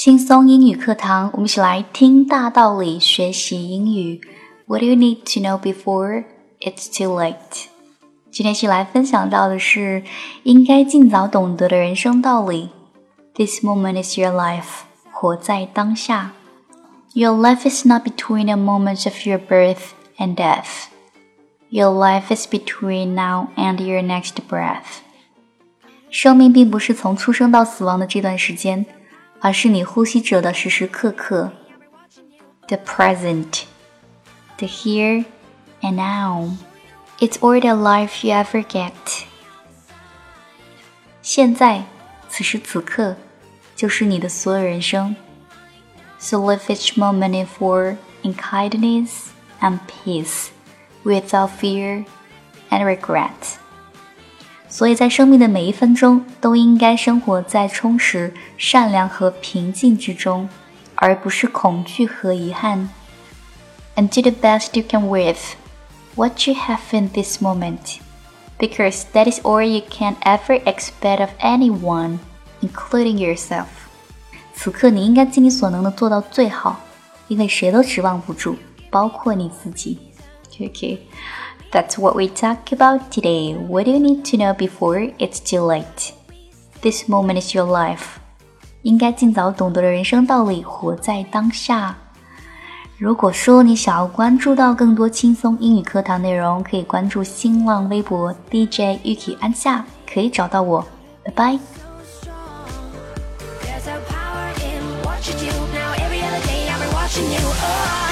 轻松英语课堂，我们一起来听大道理，学习英语。What do you need to know before it's too late？今天一起来分享到的是应该尽早懂得的人生道理。This moment is your life，活在当下。Your life is not between the moments of your birth and death. Your life is between now and your next breath. 生命并不是从出生到死亡的这段时间。 而是你呼吸着的时时刻刻。The present, the here and now. It's all the life you ever get. 现在，此时此刻，就是你的所有人生。So live each moment in full in kindness and peace, without fear and regret. 所以在生命的每一分钟都应该生活在充实、善良和平静之中，而不是恐惧和遗憾。And do the best you can with what you have in this moment, because that is all you can ever expect of anyone, including yourself. 此刻你应该尽你所能的做到最好，因为谁都指望不住，包括你自己。Okay. that's what we talk about today. What do you need to know before it's too late? This moment is your life. 应该尽早懂得人生道理，活在当下。如果说你想要关注到更多轻松英语课堂内容，可以关注新浪微博 DJ Ukki 安夏，可以找到我。拜拜。watching. Oh,